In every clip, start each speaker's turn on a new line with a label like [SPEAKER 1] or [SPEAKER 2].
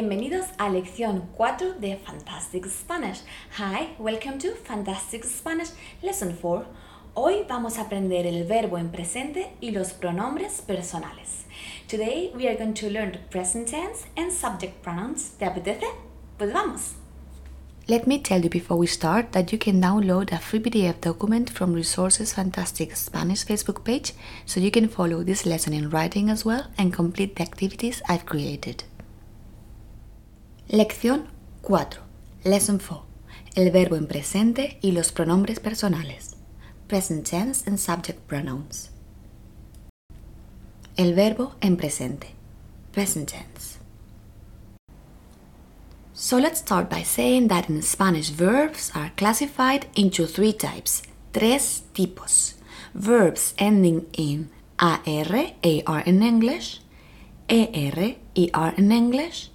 [SPEAKER 1] Bienvenidos a lección 4 de Fantastic Spanish. Hi, welcome to Fantastic Spanish Lesson 4. Hoy vamos a aprender el verbo en presente y los pronombres personales. Today we are going to learn the present tense and subject pronouns. ¿Te apetece? Pues vamos.
[SPEAKER 2] Let me tell you before we start that you can download a free PDF document from Resources Fantastic Spanish Facebook page so you can follow this lesson in writing as well and complete the activities I've created. Lección 4. Lesson 4. El verbo en presente y los pronombres personales. Present tense and subject pronouns. El verbo en presente. Present tense. So let's start by saying that in Spanish verbs are classified into three types. Tres tipos. Verbs ending in AR, AR in English, ER, ER in English,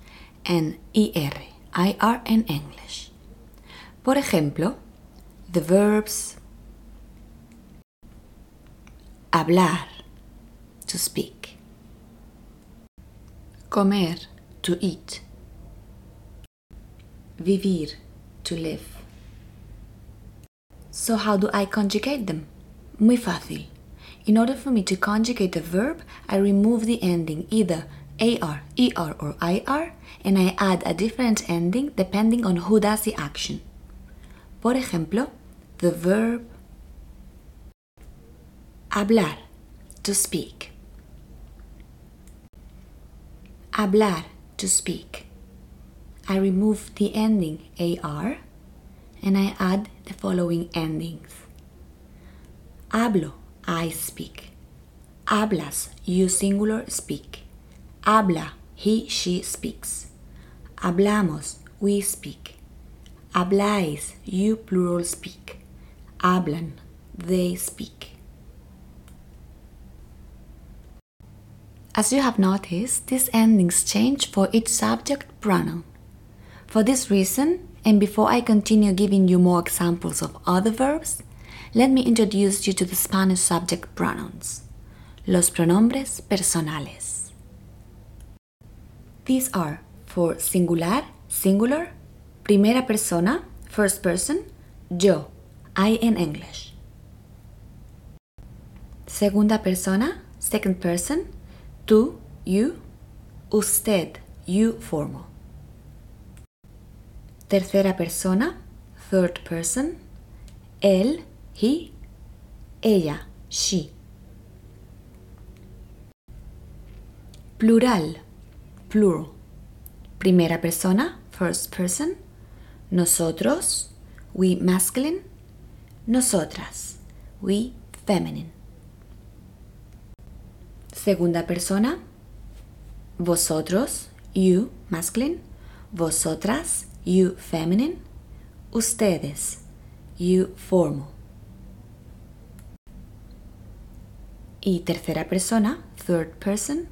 [SPEAKER 2] IR in English. Por ejemplo, the verbs hablar, to speak, comer, to eat, vivir, to live. So how do I conjugate them? Muy fácil. In order for me to conjugate a verb, I remove the ending either AR, ER, or IR, and I add a different ending depending on who does the action. Por ejemplo, the verb hablar, to speak. Hablar, to speak. I remove the ending AR and I add the following endings. Hablo, I speak. Hablas, you singular speak. Habla, he, she speaks. Hablamos, we speak. Habláis, you plural speak. Hablan, they speak. As you have noticed, these endings change for each subject pronoun. For this reason, and before I continue giving you more examples of other verbs, let me introduce you to the Spanish subject pronouns, los pronombres personales. These are for singular, singular, primera persona, first person, yo, I in English. Segunda persona, second person, tú, you, usted, you formal. Tercera persona, third person, él, he, ella, she. Plural, plural. Primera persona, first person. Nosotros, we masculine. Nosotras, we feminine. Segunda persona, vosotros, you masculine. Vosotras, you feminine. Ustedes, you formal. Y tercera persona, third person.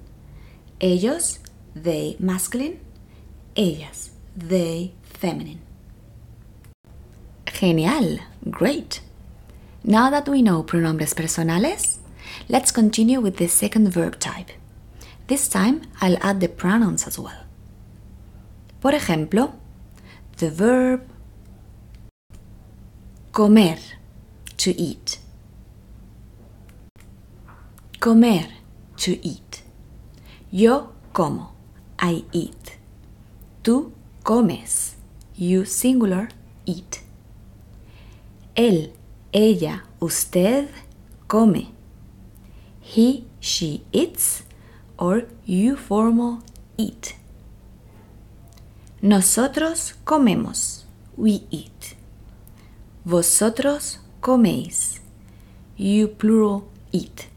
[SPEAKER 2] Ellos, they masculine. Ellas, they feminine. Genial, great. Now that we know pronombres personales, let's continue with the second verb type. This time I'll add the pronouns as well. Por ejemplo, the verb comer, to eat. Comer, to eat. Yo como, I eat. Tú comes, you singular, eat. Él, ella, usted come. He, she eats, or you formal eat. Nosotros comemos, we eat. Vosotros coméis, you plural eat.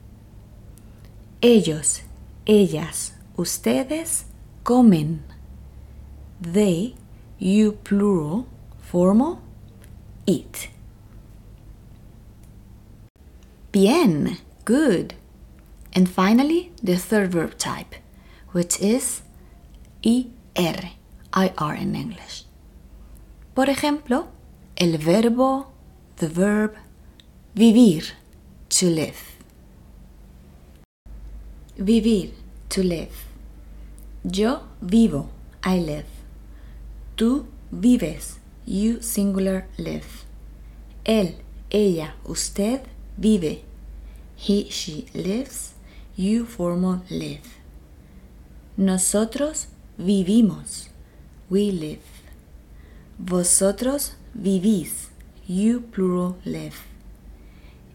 [SPEAKER 2] Ellos, ellas, ustedes comen. They, you plural, formal, eat. Bien, good. And finally, the third verb type, which is IR, IR in English. Por ejemplo, el verbo, the verb, vivir, to live. Vivir, to live. Yo vivo, I live. Tú vives. You singular live. Él, ella, usted vive. He, she lives. You formal live. Nosotros vivimos. We live. Vosotros vivís. You plural live.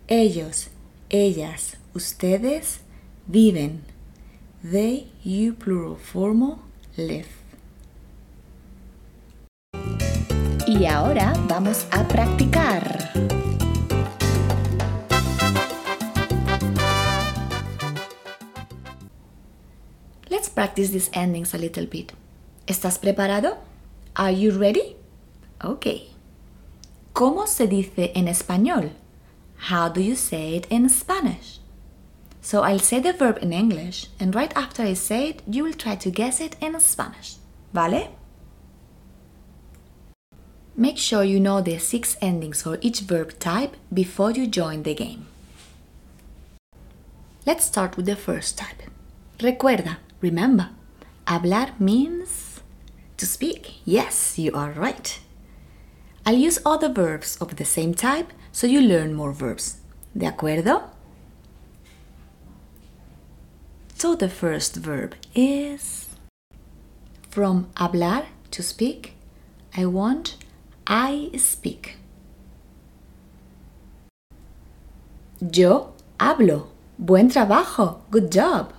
[SPEAKER 2] Ellos, ellas, ustedes viven. They, you plural formal live.
[SPEAKER 1] Y ahora vamos a practicar.
[SPEAKER 2] Let's practice these endings a little bit. ¿Estás preparado? Are you ready? Okay. ¿Cómo se dice en español? How do you say it in Spanish? So I'll say the verb in English, and right after I say it, you will try to guess it in Spanish. ¿Vale? Make sure you know the six endings for each verb type before you join the game. Let's start with the first type. Recuerda, remember, hablar means to speak. Yes, you are right. I'll use other verbs of the same type so you learn more verbs. ¿De acuerdo? So the first verb is from hablar to speak. I want I speak. Yo hablo. Buen trabajo. Good job.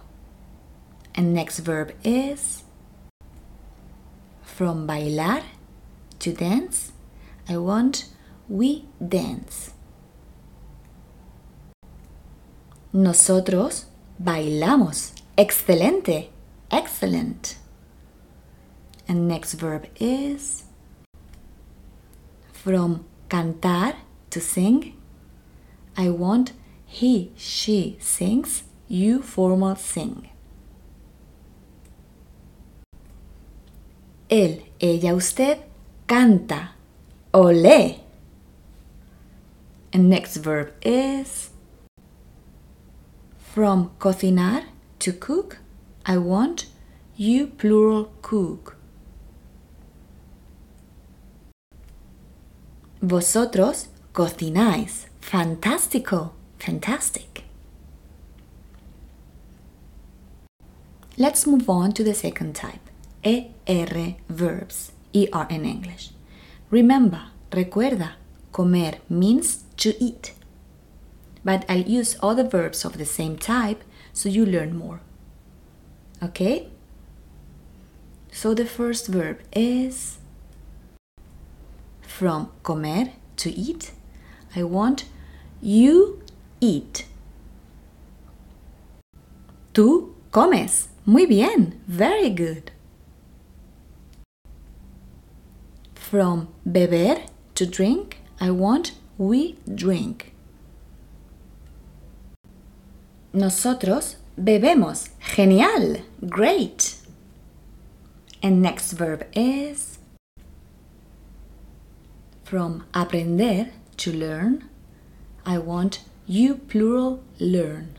[SPEAKER 2] And next verb is from bailar to dance. I want we dance. Nosotros bailamos. Excelente. Excellent. And next verb is from cantar to sing. I want he, she sings, you formal sing. Él, ella, usted canta. Olé. And next verb is from cocinar to cook. I want you plural cook. Vosotros cocináis. Fantástico. Fantastic. Let's move on to the second type. ER verbs. ER in English. Remember, recuerda, comer means to eat. But I'll use other verbs of the same type so you learn more. Okay? So the first verb is from comer to eat. I want you eat. Tú comes. Muy bien. Very good. From beber to drink, I want we drink. Nosotros bebemos. Genial. Great. And next verb is from aprender to learn. I want you plural learn.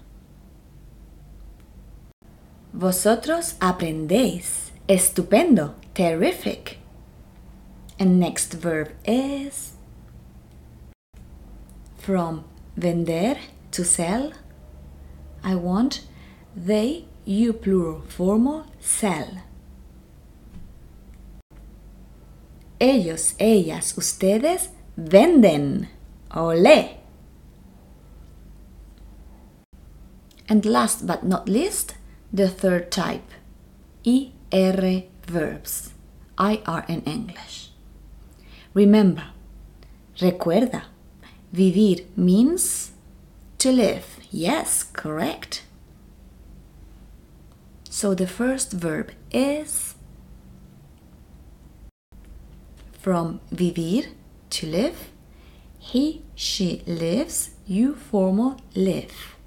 [SPEAKER 2] Vosotros aprendéis. Estupendo. Terrific. And next verb is from vender to sell. I want they, you plural formal, sell. Ellos, ellas, ustedes venden. Olé. And last but not least, the third type, ER verbs, IR in English. Remember, recuerda, vivir means to live. Yes, correct. So the first verb is from vivir, to live. He, she lives, you formal live.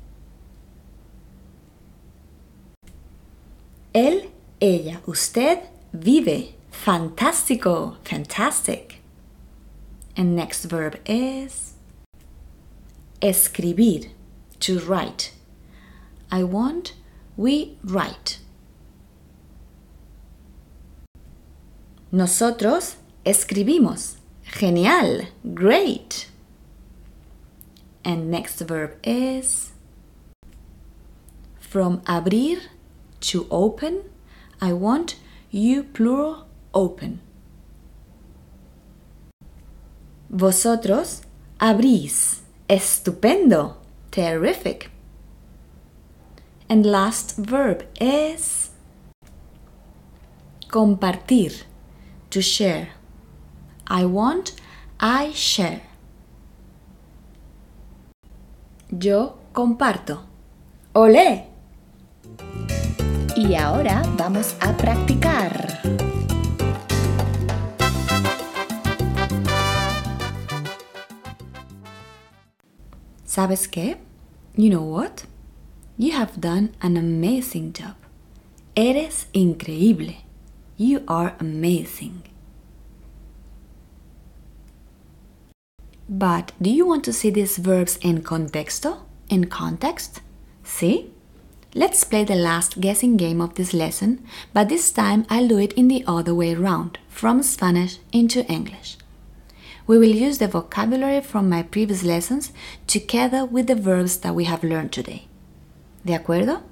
[SPEAKER 2] Él, ella, usted vive. Fantástico, fantastic. And next verb is escribir, to write. I want, we write. Nosotros escribimos. Genial. Great. And next verb is from abrir to open. I want you plural open. Vosotros abrís. Estupendo. Terrific. And last verb is compartir. To share. I want, I share. Yo comparto. ¡Olé!
[SPEAKER 1] Y ahora vamos a practicar.
[SPEAKER 2] ¿Sabes qué? You know what? You have done an amazing job. Eres increíble. You are amazing. But do you want to see these verbs in contexto? In context? See? Let's play the last guessing game of this lesson, but this time I'll do it in the other way around, from Spanish into English. We will use the vocabulary from my previous lessons together with the verbs that we have learned today. ¿De acuerdo?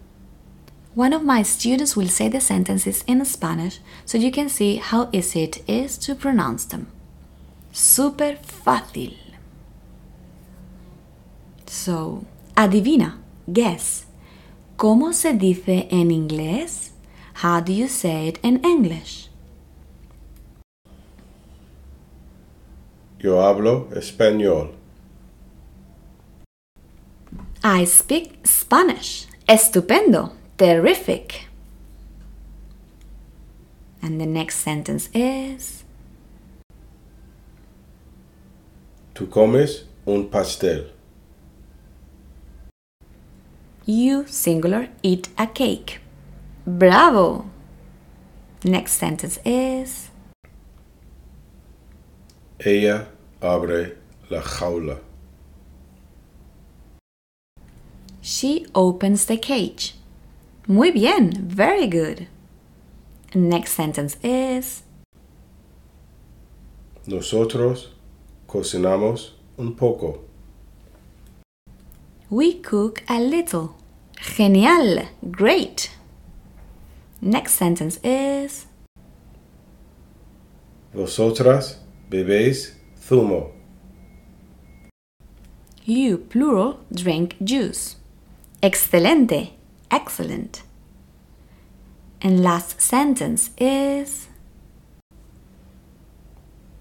[SPEAKER 2] One of my students will say the sentences in Spanish so you can see how easy it is to pronounce them. Super fácil. So, adivina, guess. ¿Cómo se dice en inglés? How do you say it in English?
[SPEAKER 3] Yo hablo español.
[SPEAKER 2] I speak Spanish. Estupendo. Terrific. And the next sentence is
[SPEAKER 3] Tú comes un pastel.
[SPEAKER 2] You, singular, eat a cake. Bravo! Next sentence is
[SPEAKER 3] Ella abre la jaula.
[SPEAKER 2] She opens the cage. Muy bien, very good. Next sentence is
[SPEAKER 3] Nosotros cocinamos un poco.
[SPEAKER 2] We cook a little. Genial, great. Next sentence is
[SPEAKER 3] Vosotras bebéis zumo.
[SPEAKER 2] You, plural, drink juice. Excelente, excellent. And last sentence is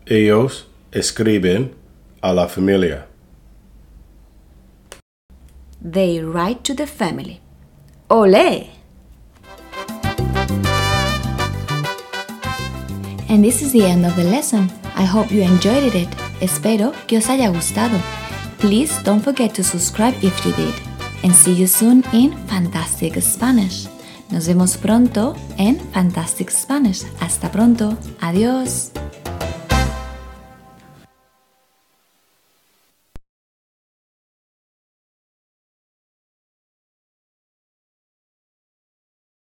[SPEAKER 3] Ellos escriben a la familia.
[SPEAKER 2] They write to the family. Ole! And this is the end of the lesson. I hope you enjoyed it. Espero que os haya gustado. Please don't forget to subscribe if you did. And see you soon in Fantastic Spanish. Nos vemos pronto en Fantastic Spanish. Hasta pronto. Adiós.